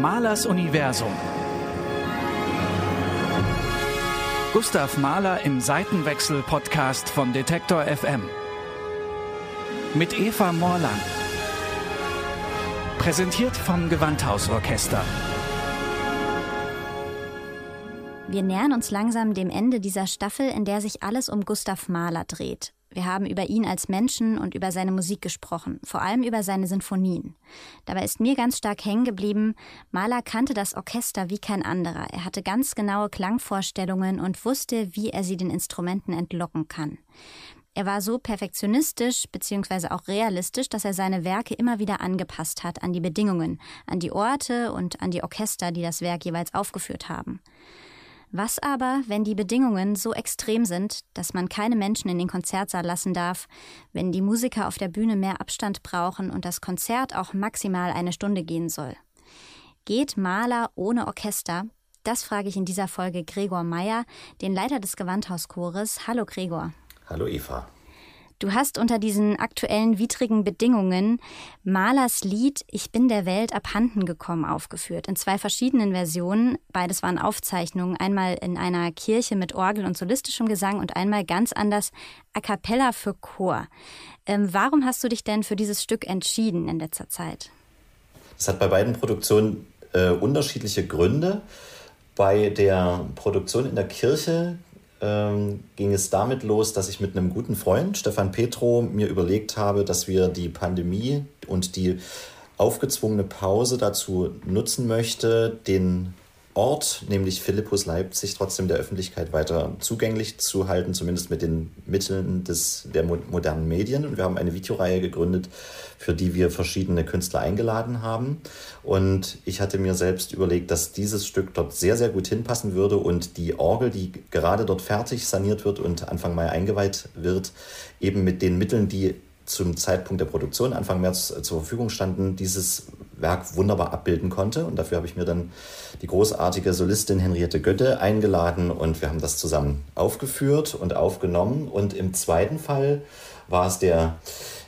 Mahlers Universum. Gustav Mahler im Seitenwechsel-Podcast von Detektor FM. Mit Eva Morland. Präsentiert vom Gewandhausorchester. Wir nähern uns langsam dem Ende dieser Staffel, in der sich alles um Gustav Mahler dreht. Wir haben über ihn als Menschen und über seine Musik gesprochen, vor allem über seine Sinfonien. Dabei ist mir ganz stark hängen geblieben, Mahler kannte das Orchester wie kein anderer. Er hatte ganz genaue Klangvorstellungen und wusste, wie er sie den Instrumenten entlocken kann. Er war so perfektionistisch bzw. auch realistisch, dass er seine Werke immer wieder angepasst hat an die Bedingungen, an die Orte und an die Orchester, die das Werk jeweils aufgeführt haben. Was aber, wenn die Bedingungen so extrem sind, dass man keine Menschen in den Konzertsaal lassen darf, wenn die Musiker auf der Bühne mehr Abstand brauchen und das Konzert auch maximal eine Stunde gehen soll? Geht Maler ohne Orchester? Das frage ich in dieser Folge Gregor Meyer, den Leiter des Gewandhauschores. Hallo Gregor. Hallo Eva. Du hast unter diesen aktuellen widrigen Bedingungen Malers Lied Ich bin der Welt abhanden gekommen aufgeführt, in zwei verschiedenen Versionen. Beides waren Aufzeichnungen, einmal in einer Kirche mit Orgel und solistischem Gesang und einmal ganz anders a cappella für Chor. Ähm, warum hast du dich denn für dieses Stück entschieden in letzter Zeit? Es hat bei beiden Produktionen äh, unterschiedliche Gründe. Bei der Produktion in der Kirche ähm, ging es damit los, dass ich mit einem guten Freund, Stefan Petro, mir überlegt habe, dass wir die Pandemie und die aufgezwungene Pause dazu nutzen möchte, den Ort, nämlich Philippus Leipzig, trotzdem der Öffentlichkeit weiter zugänglich zu halten, zumindest mit den Mitteln des, der modernen Medien. Und wir haben eine Videoreihe gegründet, für die wir verschiedene Künstler eingeladen haben. Und ich hatte mir selbst überlegt, dass dieses Stück dort sehr, sehr gut hinpassen würde und die Orgel, die gerade dort fertig saniert wird und Anfang Mai eingeweiht wird, eben mit den Mitteln, die zum Zeitpunkt der Produktion Anfang März äh, zur Verfügung standen, dieses Werk wunderbar abbilden konnte. Und dafür habe ich mir dann die großartige Solistin Henriette Götte eingeladen und wir haben das zusammen aufgeführt und aufgenommen. Und im zweiten Fall war es der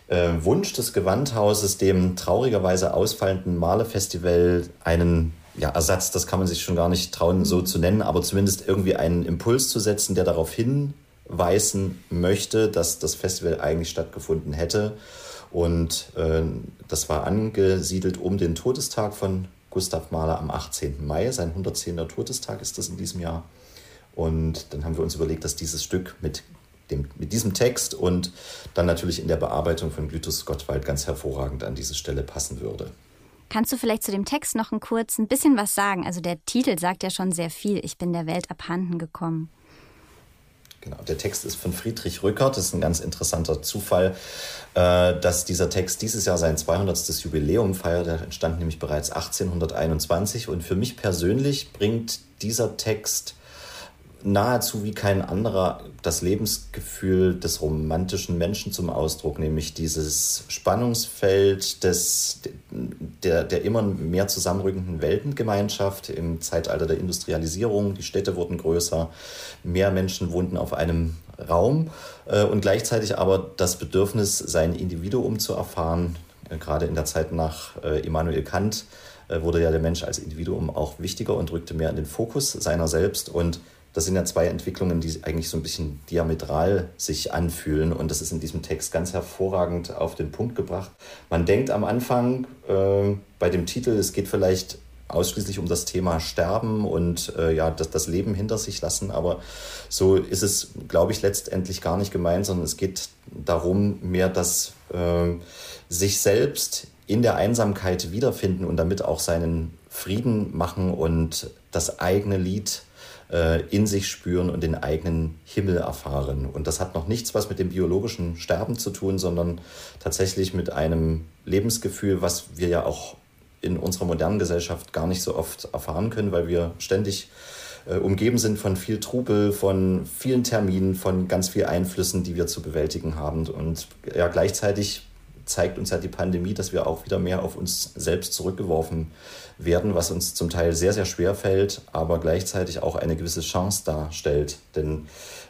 äh, Wunsch des Gewandhauses, dem traurigerweise ausfallenden Malefestival einen ja, Ersatz, das kann man sich schon gar nicht trauen, so zu nennen, aber zumindest irgendwie einen Impuls zu setzen, der darauf hin weisen möchte, dass das Festival eigentlich stattgefunden hätte. Und äh, das war angesiedelt um den Todestag von Gustav Mahler am 18. Mai. Sein 110. Todestag ist das in diesem Jahr. Und dann haben wir uns überlegt, dass dieses Stück mit, dem, mit diesem Text und dann natürlich in der Bearbeitung von Glytus Gottwald ganz hervorragend an diese Stelle passen würde. Kannst du vielleicht zu dem Text noch ein kurz ein bisschen was sagen? Also der Titel sagt ja schon sehr viel. Ich bin der Welt abhanden gekommen. Genau, der Text ist von Friedrich Rückert. Das ist ein ganz interessanter Zufall, äh, dass dieser Text dieses Jahr sein 200. Jubiläum feiert. Der entstand nämlich bereits 1821. Und für mich persönlich bringt dieser Text nahezu wie kein anderer das Lebensgefühl des romantischen Menschen zum Ausdruck, nämlich dieses Spannungsfeld des, der, der immer mehr zusammenrückenden Weltengemeinschaft im Zeitalter der Industrialisierung. Die Städte wurden größer, mehr Menschen wohnten auf einem Raum äh, und gleichzeitig aber das Bedürfnis, sein Individuum zu erfahren, äh, gerade in der Zeit nach äh, Immanuel Kant wurde ja der Mensch als Individuum auch wichtiger und rückte mehr in den Fokus seiner selbst und das sind ja zwei Entwicklungen, die eigentlich so ein bisschen diametral sich anfühlen. Und das ist in diesem Text ganz hervorragend auf den Punkt gebracht. Man denkt am Anfang äh, bei dem Titel, es geht vielleicht ausschließlich um das Thema Sterben und äh, ja, das, das Leben hinter sich lassen. Aber so ist es, glaube ich, letztendlich gar nicht gemeint, sondern es geht darum, mehr das äh, sich selbst in der Einsamkeit wiederfinden und damit auch seinen Frieden machen und das eigene Lied äh, in sich spüren und den eigenen Himmel erfahren. Und das hat noch nichts was mit dem biologischen Sterben zu tun, sondern tatsächlich mit einem Lebensgefühl, was wir ja auch in unserer modernen Gesellschaft gar nicht so oft erfahren können, weil wir ständig äh, umgeben sind von viel Trubel, von vielen Terminen, von ganz vielen Einflüssen, die wir zu bewältigen haben. Und ja, gleichzeitig zeigt uns ja die Pandemie, dass wir auch wieder mehr auf uns selbst zurückgeworfen werden, was uns zum Teil sehr, sehr schwer fällt, aber gleichzeitig auch eine gewisse Chance darstellt. Denn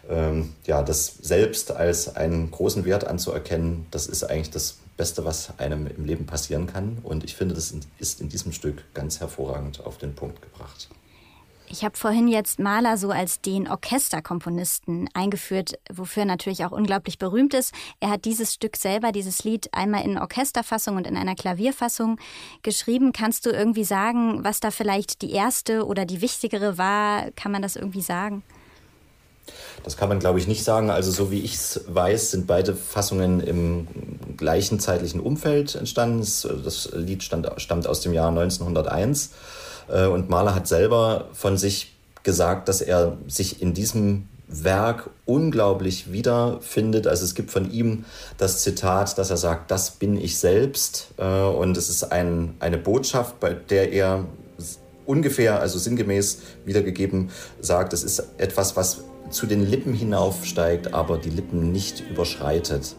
ähm, ja, das Selbst als einen großen Wert anzuerkennen, das ist eigentlich das Beste, was einem im Leben passieren kann. Und ich finde, das ist in diesem Stück ganz hervorragend auf den Punkt gebracht. Ich habe vorhin jetzt Mahler so als den Orchesterkomponisten eingeführt, wofür er natürlich auch unglaublich berühmt ist. Er hat dieses Stück selber, dieses Lied, einmal in Orchesterfassung und in einer Klavierfassung geschrieben. Kannst du irgendwie sagen, was da vielleicht die erste oder die wichtigere war? Kann man das irgendwie sagen? Das kann man, glaube ich, nicht sagen. Also so wie ich es weiß, sind beide Fassungen im gleichen zeitlichen Umfeld entstanden. Das Lied stand, stammt aus dem Jahr 1901. Äh, und Mahler hat selber von sich gesagt, dass er sich in diesem Werk unglaublich wiederfindet. Also es gibt von ihm das Zitat, dass er sagt, das bin ich selbst. Äh, und es ist ein, eine Botschaft, bei der er ungefähr, also sinngemäß wiedergegeben sagt, es ist etwas, was zu den Lippen hinaufsteigt, aber die Lippen nicht überschreitet.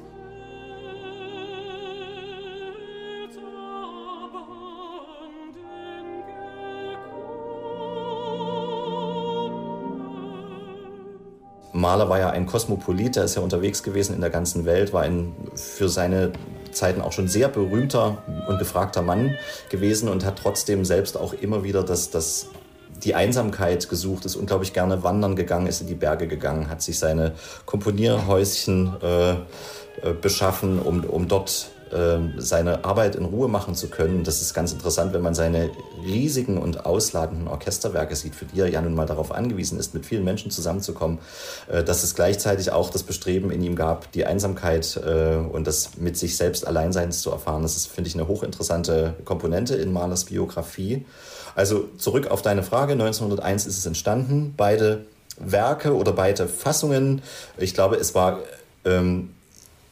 Mahler war ja ein Kosmopolit, der ist ja unterwegs gewesen in der ganzen Welt, war ein für seine Zeiten auch schon sehr berühmter und gefragter Mann gewesen und hat trotzdem selbst auch immer wieder das, das, die Einsamkeit gesucht, ist unglaublich gerne wandern gegangen, ist in die Berge gegangen, hat sich seine Komponierhäuschen äh, äh beschaffen, um, um dort seine Arbeit in Ruhe machen zu können. Das ist ganz interessant, wenn man seine riesigen und ausladenden Orchesterwerke sieht, für die er ja nun mal darauf angewiesen ist, mit vielen Menschen zusammenzukommen, äh, dass es gleichzeitig auch das Bestreben in ihm gab, die Einsamkeit äh, und das mit sich selbst Alleinseins zu erfahren. Das ist, finde ich, eine hochinteressante Komponente in Mahlers Biografie. Also zurück auf deine Frage. 1901 ist es entstanden. Beide Werke oder beide Fassungen. Ich glaube, es war ähm,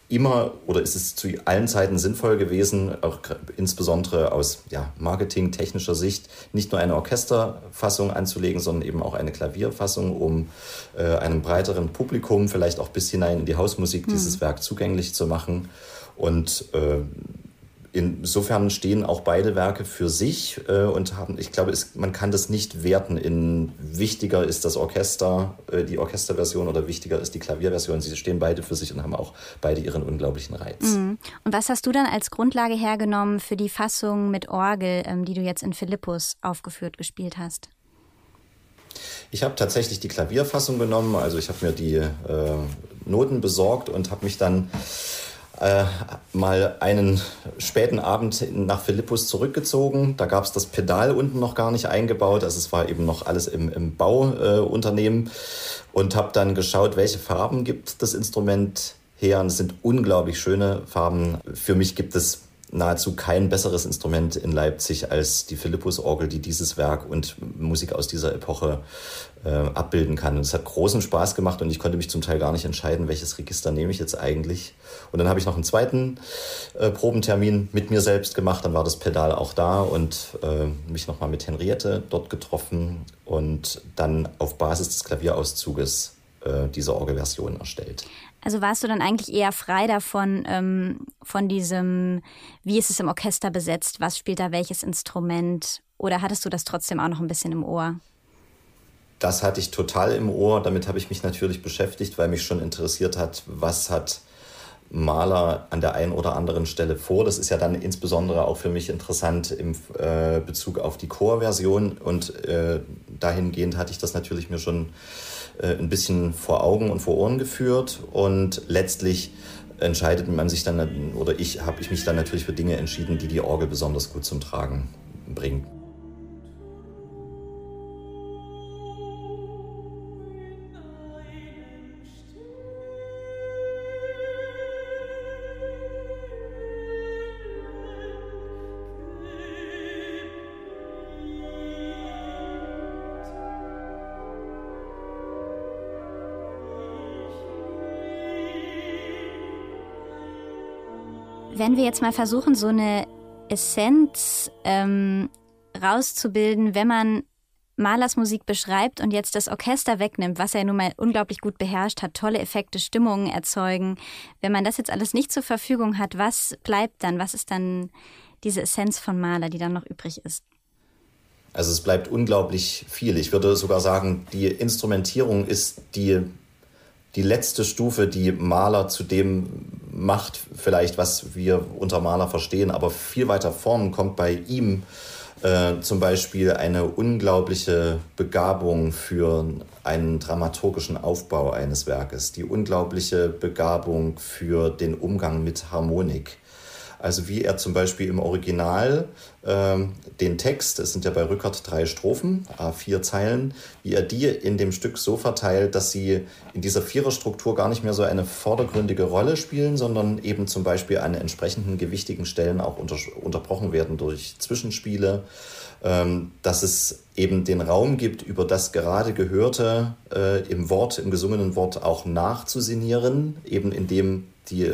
immer oder ist es zu allen Zeiten sinnvoll gewesen, auch insbesondere aus ja, marketingtechnischer Sicht, nicht nur eine Orchesterfassung anzulegen, sondern eben auch eine Klavierfassung, um äh, einem breiteren Publikum vielleicht auch bis hinein in die Hausmusik mhm. dieses Werk zugänglich zu machen. Und äh, insofern stehen auch beide Werke für sich äh, und haben, ich glaube, es, man kann das nicht werten in wichtiger ist das Orchester, äh, die Orchesterversion oder wichtiger ist die Klavierversion. Sie stehen beide für sich und haben auch beide ihren unglaublichen Reiz. Mhm. Und was hast du dann als Grundlage hergenommen für die Fassung mit Orgel, ähm, die du jetzt in Philippus aufgeführt gespielt hast? Ich habe tatsächlich die Klavierfassung genommen, also ich habe mir die äh, Noten besorgt und habe mich dann äh, mal einen späten Abend nach Philippus zurückgezogen. Da gab es das Pedal unten noch gar nicht eingebaut. Also es war eben noch alles im, im Bauunternehmen. Äh, und habe dann geschaut, welche Farben gibt das Instrument her. Und es sind unglaublich schöne Farben. Für mich gibt es nahezu kein besseres Instrument in Leipzig als die Philippus-Orgel, die dieses Werk und Musik aus dieser Epoche äh, abbilden kann. Und es hat großen Spaß gemacht und ich konnte mich zum Teil gar nicht entscheiden, welches Register nehme ich jetzt eigentlich. Und dann habe ich noch einen zweiten äh, Probentermin mit mir selbst gemacht. Dann war das Pedal auch da und äh, mich nochmal mit Henriette dort getroffen und dann auf Basis des Klavierauszuges äh, diese Orgelversion erstellt. Also warst du dann eigentlich eher frei davon, ähm, von diesem, wie ist es im Orchester besetzt, was spielt da welches Instrument? Oder hattest du das trotzdem auch noch ein bisschen im Ohr? Das hatte ich total im Ohr. Damit habe ich mich natürlich beschäftigt, weil mich schon interessiert hat, was hat Maler an der einen oder anderen Stelle vor. Das ist ja dann insbesondere auch für mich interessant im äh, Bezug auf die Chorversion. Und äh, dahingehend hatte ich das natürlich mir schon äh, ein bisschen vor Augen und vor Ohren geführt und letztlich entscheidet man sich dann oder ich habe ich mich dann natürlich für Dinge entschieden, die die Orgel besonders gut zum Tragen bringen. Wenn wir jetzt mal versuchen, so eine Essenz ähm, rauszubilden, wenn man Malers Musik beschreibt und jetzt das Orchester wegnimmt, was er nun mal unglaublich gut beherrscht hat, tolle Effekte, Stimmungen erzeugen. Wenn man das jetzt alles nicht zur Verfügung hat, was bleibt dann? Was ist dann diese Essenz von Maler, die dann noch übrig ist? Also es bleibt unglaublich viel. Ich würde sogar sagen, die Instrumentierung ist die die letzte Stufe, die Maler zu dem macht, vielleicht was wir unter Maler verstehen, aber viel weiter vorn kommt bei ihm äh, zum Beispiel eine unglaubliche Begabung für einen dramaturgischen Aufbau eines Werkes, die unglaubliche Begabung für den Umgang mit Harmonik. Also wie er zum Beispiel im Original ähm, den Text, es sind ja bei Rückert drei Strophen, vier Zeilen, wie er die in dem Stück so verteilt, dass sie in dieser Viererstruktur gar nicht mehr so eine vordergründige Rolle spielen, sondern eben zum Beispiel an entsprechenden gewichtigen Stellen auch unter, unterbrochen werden durch Zwischenspiele, ähm, dass es eben den Raum gibt, über das gerade Gehörte äh, im Wort, im gesungenen Wort auch nachzusinieren, eben indem die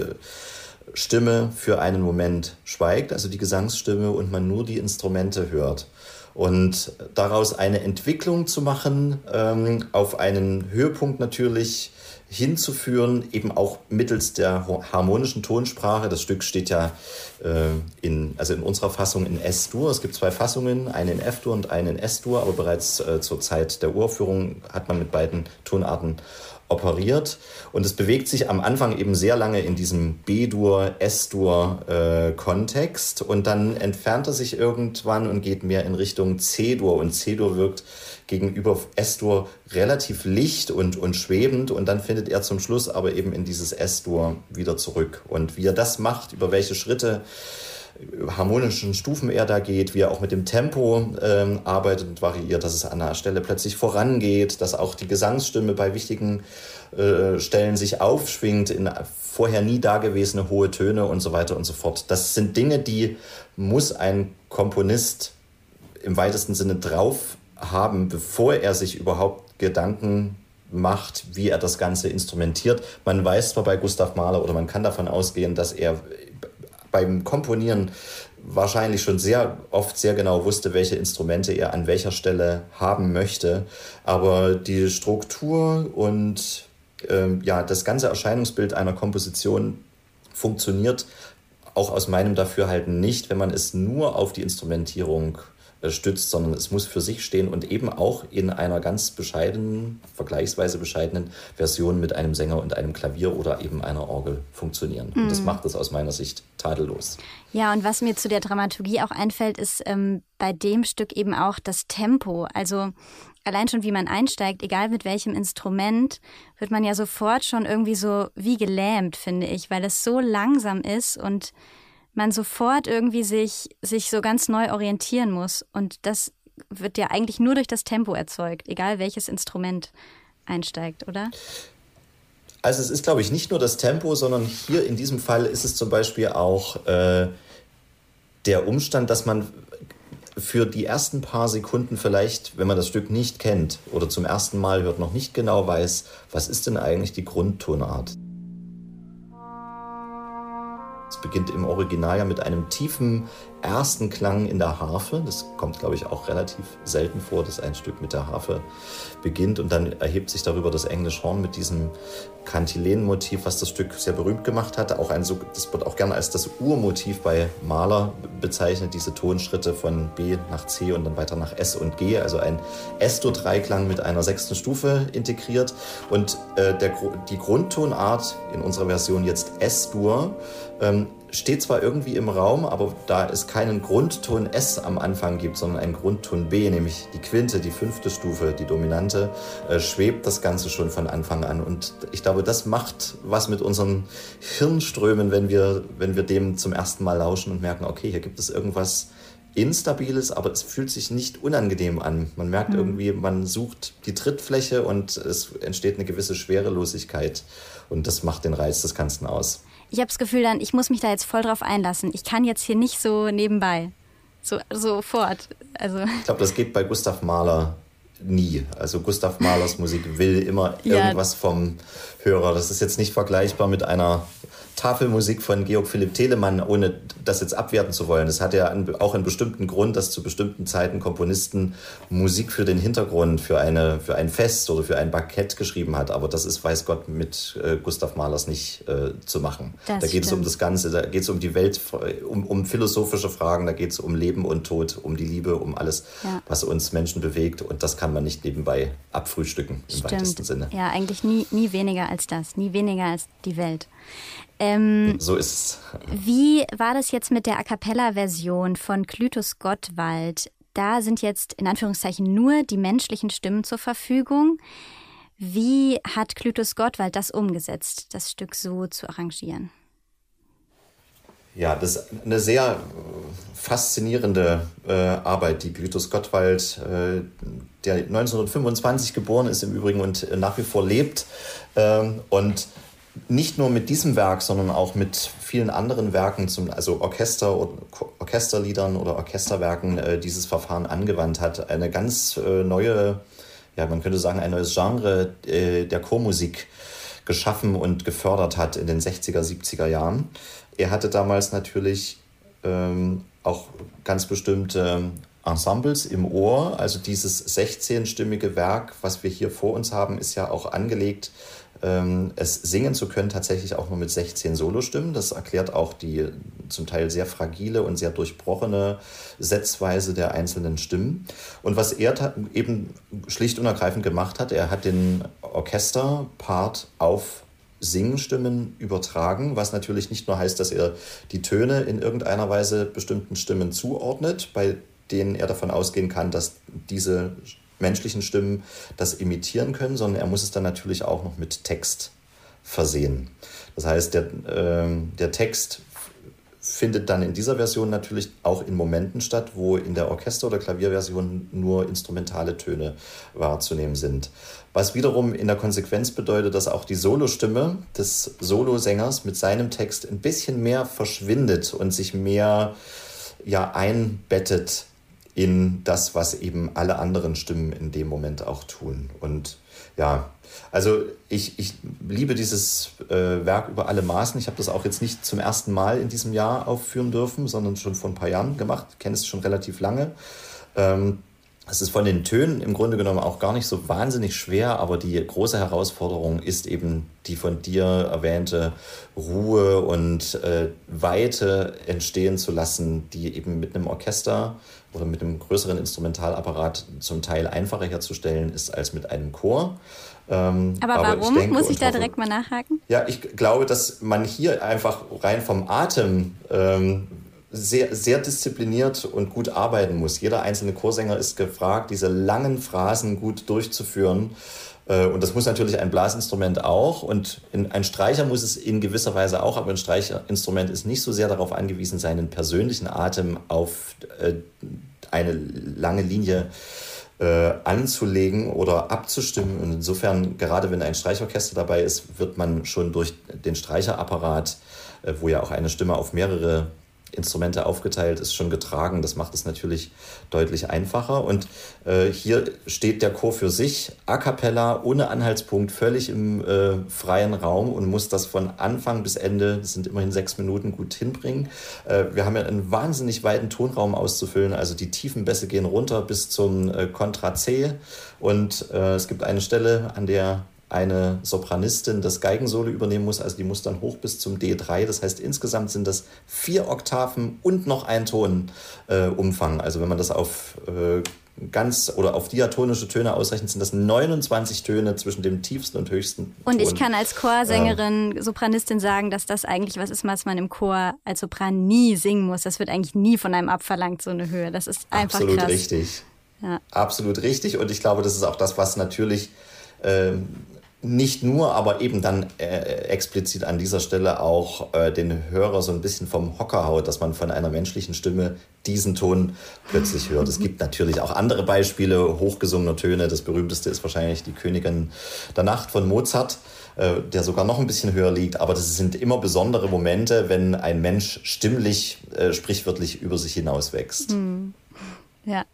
Stimme für einen Moment schweigt, also die Gesangsstimme, und man nur die Instrumente hört. Und daraus eine Entwicklung zu machen, ähm, auf einen Höhepunkt natürlich hinzuführen, eben auch mittels der harmonischen Tonsprache. Das Stück steht ja äh, in, also in unserer Fassung in S-Dur. Es gibt zwei Fassungen, eine in F-Dur und eine in S-Dur, aber bereits äh, zur Zeit der Uraufführung hat man mit beiden Tonarten operiert. Und es bewegt sich am Anfang eben sehr lange in diesem B-Dur, S-Dur-Kontext. Äh, und dann entfernt er sich irgendwann und geht mehr in Richtung C-Dur. Und C-Dur wirkt gegenüber S-Dur relativ licht und, und schwebend. Und dann findet er zum Schluss aber eben in dieses S-Dur wieder zurück. Und wie er das macht, über welche Schritte harmonischen Stufen er da geht, wie er auch mit dem Tempo ähm, arbeitet und variiert, dass es an einer Stelle plötzlich vorangeht, dass auch die Gesangsstimme bei wichtigen äh, Stellen sich aufschwingt in vorher nie dagewesene hohe Töne und so weiter und so fort. Das sind Dinge, die muss ein Komponist im weitesten Sinne drauf haben, bevor er sich überhaupt Gedanken macht, wie er das Ganze instrumentiert. Man weiß zwar bei Gustav Mahler oder man kann davon ausgehen, dass er beim Komponieren wahrscheinlich schon sehr oft sehr genau wusste, welche Instrumente er an welcher Stelle haben möchte. Aber die Struktur und ähm, ja, das ganze Erscheinungsbild einer Komposition funktioniert auch aus meinem Dafürhalten nicht, wenn man es nur auf die Instrumentierung stützt, sondern es muss für sich stehen und eben auch in einer ganz bescheidenen, vergleichsweise bescheidenen Version mit einem Sänger und einem Klavier oder eben einer Orgel funktionieren. Mhm. Und das mhm. macht es aus meiner Sicht tadellos. Ja, und was mir zu der Dramaturgie auch einfällt, ist ähm, bei dem Stück eben auch das Tempo. Also allein schon, wie man einsteigt, egal mit welchem Instrument, wird man ja sofort schon irgendwie so wie gelähmt, finde ich, weil es so langsam ist und man sofort irgendwie sich, sich so ganz neu orientieren muss. Und das wird ja eigentlich nur durch das Tempo erzeugt, egal welches Instrument einsteigt, oder? Also es ist, glaube ich, nicht nur das Tempo, sondern hier in diesem Fall ist es zum Beispiel auch äh, der Umstand, dass man für die ersten paar Sekunden vielleicht, wenn man das Stück nicht kennt oder zum ersten Mal hört, noch nicht genau weiß, was ist denn eigentlich die Grundtonart. Es beginnt im Original ja mit einem tiefen ersten Klang in der Harfe. Das kommt, glaube ich, auch relativ selten vor, dass ein Stück mit der Harfe beginnt und dann erhebt sich darüber das English Horn mit diesem Kantilenmotiv, was das Stück sehr berühmt gemacht hat. Auch ein, das wird auch gerne als das Urmotiv bei Mahler bezeichnet, diese Tonschritte von B nach C und dann weiter nach S und G, also ein S-Dur-Dreiklang mit einer sechsten Stufe integriert. Und äh, der, die Grundtonart in unserer Version jetzt S-Dur ähm, steht zwar irgendwie im Raum, aber da es keinen Grundton S am Anfang gibt, sondern einen Grundton B, nämlich die Quinte, die fünfte Stufe, die dominante, äh, schwebt das Ganze schon von Anfang an. Und ich glaube, das macht was mit unseren Hirnströmen, wenn wir, wenn wir dem zum ersten Mal lauschen und merken, okay, hier gibt es irgendwas Instabiles, aber es fühlt sich nicht unangenehm an. Man merkt mhm. irgendwie, man sucht die Trittfläche und es entsteht eine gewisse Schwerelosigkeit. Und das macht den Reiz des Ganzen aus ich habe das Gefühl dann, ich muss mich da jetzt voll drauf einlassen. Ich kann jetzt hier nicht so nebenbei. So, sofort. Also. Ich glaube, das geht bei Gustav Mahler nie. Also Gustav Mahlers Musik will immer ja. irgendwas vom Hörer. Das ist jetzt nicht vergleichbar mit einer Tafelmusik von Georg Philipp Telemann, ohne das jetzt abwerten zu wollen. Es hat ja auch einen bestimmten Grund, dass zu bestimmten Zeiten Komponisten Musik für den Hintergrund, für, eine, für ein Fest oder für ein Bankett geschrieben hat. Aber das ist, weiß Gott, mit äh, Gustav Mahlers nicht äh, zu machen. Das da geht es um das Ganze, da geht es um die Welt, um, um philosophische Fragen, da geht es um Leben und Tod, um die Liebe, um alles, ja. was uns Menschen bewegt. Und das kann man nicht nebenbei abfrühstücken im Stimmt. weitesten Sinne. Ja, eigentlich nie, nie weniger als das, nie weniger als die Welt. Ähm, so ist es. Wie war das jetzt mit der A cappella-Version von Clytus Gottwald? Da sind jetzt in Anführungszeichen nur die menschlichen Stimmen zur Verfügung. Wie hat Clytus Gottwald das umgesetzt, das Stück so zu arrangieren? Ja, das ist eine sehr äh, faszinierende äh, Arbeit, die Glytus Gottwald, äh, der 1925 geboren ist im Übrigen und nach wie vor lebt. Ähm, und nicht nur mit diesem Werk, sondern auch mit vielen anderen Werken, zum, also Orchester, Orchesterliedern oder Orchesterwerken, äh, dieses Verfahren angewandt hat. Eine ganz äh, neue, ja, man könnte sagen, ein neues Genre äh, der Chormusik geschaffen und gefördert hat in den 60er, 70er Jahren. Er hatte damals natürlich ähm, auch ganz bestimmte Ensembles im Ohr. Also dieses 16-stimmige Werk, was wir hier vor uns haben, ist ja auch angelegt es singen zu können, tatsächlich auch nur mit 16 Solostimmen. Das erklärt auch die zum Teil sehr fragile und sehr durchbrochene Setzweise der einzelnen Stimmen. Und was er eben schlicht und ergreifend gemacht hat, er hat den Orchesterpart auf Singstimmen übertragen, was natürlich nicht nur heißt, dass er die Töne in irgendeiner Weise bestimmten Stimmen zuordnet, bei denen er davon ausgehen kann, dass diese menschlichen Stimmen das imitieren können, sondern er muss es dann natürlich auch noch mit Text versehen. Das heißt, der, äh, der Text findet dann in dieser Version natürlich auch in Momenten statt, wo in der Orchester- oder Klavierversion nur instrumentale Töne wahrzunehmen sind. Was wiederum in der Konsequenz bedeutet, dass auch die Solostimme des Solosängers mit seinem Text ein bisschen mehr verschwindet und sich mehr ja, einbettet in das, was eben alle anderen Stimmen in dem Moment auch tun. Und ja, also ich, ich liebe dieses äh, Werk über alle Maßen. Ich habe das auch jetzt nicht zum ersten Mal in diesem Jahr aufführen dürfen, sondern schon vor ein paar Jahren gemacht. Kenne es schon relativ lange. Ähm, es ist von den Tönen im Grunde genommen auch gar nicht so wahnsinnig schwer, aber die große Herausforderung ist eben die von dir erwähnte Ruhe und äh, Weite entstehen zu lassen, die eben mit einem Orchester oder mit einem größeren Instrumentalapparat zum Teil einfacher herzustellen ist als mit einem Chor. Ähm, aber, aber warum? Ich denke, Muss ich da direkt mal nachhaken? Ja, ich glaube, dass man hier einfach rein vom Atem ähm, sehr, sehr diszipliniert und gut arbeiten muss. Jeder einzelne Chorsänger ist gefragt, diese langen Phrasen gut durchzuführen. Äh, und das muss natürlich ein Blasinstrument auch. Und ein Streicher muss es in gewisser Weise auch, aber ein Streicherinstrument ist nicht so sehr darauf angewiesen, seinen persönlichen Atem auf äh, eine lange Linie äh, anzulegen oder abzustimmen. Und insofern, gerade wenn ein Streichorchester dabei ist, wird man schon durch den Streicherapparat, wo ja auch eine Stimme auf mehrere Instrumente aufgeteilt ist, schon getragen. Das macht es natürlich deutlich einfacher. Und äh, hier steht der Chor für sich, a cappella, ohne Anhaltspunkt, völlig im äh, freien Raum und muss das von Anfang bis Ende, das sind immerhin sechs Minuten, gut hinbringen. Äh, wir haben ja einen wahnsinnig weiten Tonraum auszufüllen. Also die tiefen Bässe gehen runter bis zum äh, Kontra C. Und äh, es gibt eine Stelle, an der eine Sopranistin das Geigensolo übernehmen muss. Also die muss dann hoch bis zum D3. Das heißt, insgesamt sind das vier Oktaven und noch ein Tonumfang. Äh, also wenn man das auf äh, ganz oder auf diatonische Töne ausrechnet, sind das 29 Töne zwischen dem tiefsten und höchsten. Und ich kann als Chorsängerin, ähm, Sopranistin sagen, dass das eigentlich was ist, was man im Chor als Sopran nie singen muss. Das wird eigentlich nie von einem abverlangt, so eine Höhe. Das ist einfach Absolut krass. richtig. Ja. Absolut richtig. Und ich glaube, das ist auch das, was natürlich ähm, nicht nur, aber eben dann äh, explizit an dieser Stelle auch äh, den Hörer so ein bisschen vom Hocker haut, dass man von einer menschlichen Stimme diesen Ton plötzlich hört. Es gibt natürlich auch andere Beispiele hochgesungener Töne. Das berühmteste ist wahrscheinlich die Königin der Nacht von Mozart, äh, der sogar noch ein bisschen höher liegt. Aber das sind immer besondere Momente, wenn ein Mensch stimmlich, äh, sprichwörtlich über sich hinaus wächst. Hm. Ja.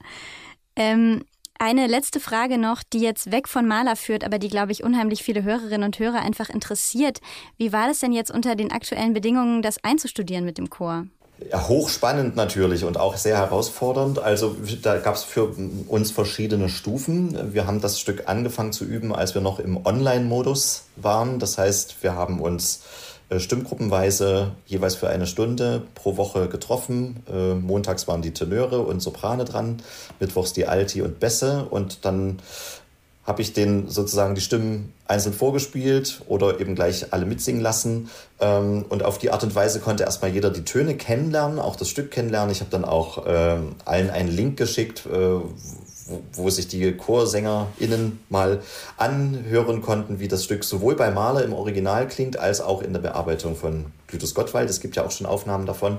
Ähm, Eine letzte Frage noch, die jetzt weg von Maler führt, aber die, glaube ich, unheimlich viele Hörerinnen und Hörer einfach interessiert. Wie war das denn jetzt unter den aktuellen Bedingungen, das einzustudieren mit dem Chor? Ja, hochspannend natürlich und auch sehr herausfordernd. Also da gab es für uns verschiedene Stufen. Wir haben das Stück angefangen zu üben, als wir noch im Online-Modus waren. Das heißt, wir haben uns stimmgruppenweise jeweils für eine Stunde pro Woche getroffen. Äh, montags waren die Tenöre und Soprane dran, mittwochs die Alti und Bässe und dann habe ich den sozusagen die Stimmen einzeln vorgespielt oder eben gleich alle mitsingen lassen. Ähm, und auf die Art und Weise konnte erstmal jeder die Töne kennenlernen, auch das Stück kennenlernen. Ich habe dann auch ähm, allen einen Link geschickt, wo, sich die ChorsängerInnen mal anhören konnten, wie das Stück sowohl bei Mahler im Original klingt, als auch in der Bearbeitung von Glytus Gottwald. Es gibt ja auch schon Aufnahmen davon.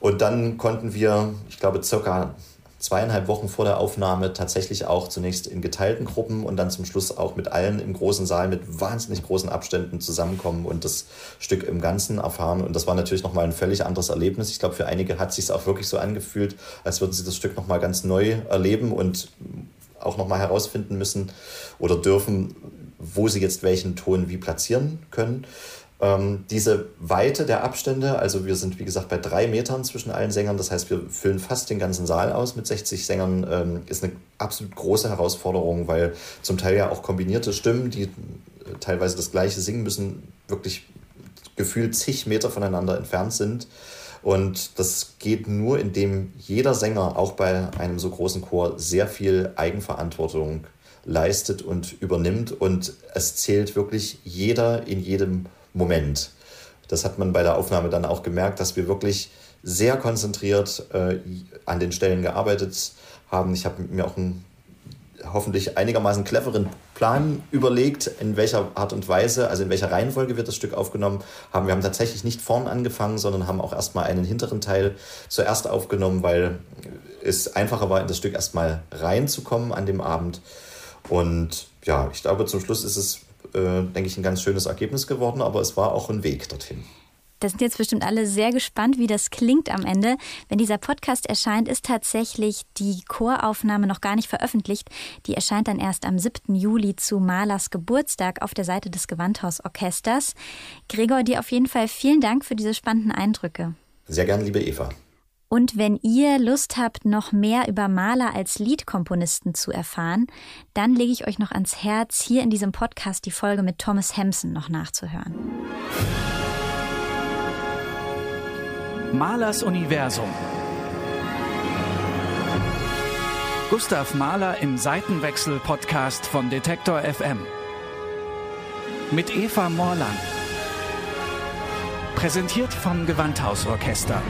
Und dann konnten wir, ich glaube, circa zweieinhalb Wochen vor der Aufnahme tatsächlich auch zunächst in geteilten Gruppen und dann zum Schluss auch mit allen im großen Saal mit wahnsinnig großen Abständen zusammenkommen und das Stück im Ganzen erfahren. Und das war natürlich nochmal ein völlig anderes Erlebnis. Ich glaube, für einige hat es sich auch wirklich so angefühlt, als würden sie das Stück nochmal ganz neu erleben und auch nochmal herausfinden müssen oder dürfen, wo sie jetzt welchen Ton wie platzieren können. Ähm, diese Weite der Abstände, also wir sind wie gesagt bei drei Metern zwischen allen Sängern, das heißt wir füllen fast den ganzen Saal aus mit 60 Sängern, ähm, ist eine absolut große Herausforderung, weil zum Teil ja auch kombinierte Stimmen, die teilweise das gleiche singen müssen, wirklich gefühlt zig Meter voneinander entfernt sind. Und das geht nur, indem jeder Sänger auch bei einem so großen Chor sehr viel Eigenverantwortung leistet und übernimmt. Und es zählt wirklich jeder in jedem Moment. Das hat man bei der Aufnahme dann auch gemerkt, dass wir wirklich sehr konzentriert äh, an den Stellen gearbeitet haben. Ich habe mir auch einen hoffentlich einigermaßen cleveren Plan überlegt, in welcher Art und Weise, also in welcher Reihenfolge wir das Stück aufgenommen haben. Wir haben tatsächlich nicht vorn angefangen, sondern haben auch erstmal einen hinteren Teil zuerst aufgenommen, weil es einfacher war, in das Stück erstmal reinzukommen an dem Abend. Und ja, ich glaube, zum Schluss ist es äh, denke ich, ein ganz schönes Ergebnis geworden, aber es war auch ein Weg dorthin. Da sind jetzt bestimmt alle sehr gespannt, wie das klingt am Ende. Wenn dieser Podcast erscheint, ist tatsächlich die Choraufnahme noch gar nicht veröffentlicht. Die erscheint dann erst am 7. Juli zu Malers Geburtstag auf der Seite des Gewandhausorchesters. Gregor, dir auf jeden Fall vielen Dank für diese spannenden Eindrücke. Sehr gern, liebe Eva. Und wenn ihr Lust habt, noch mehr über Maler als Liedkomponisten zu erfahren, dann lege ich euch noch ans Herz, hier in diesem Podcast die Folge mit Thomas Hampson noch nachzuhören. Malers Universum. Gustav Mahler im Seitenwechsel-Podcast von Detektor FM. Mit Eva Morland. Präsentiert vom Gewandhausorchester.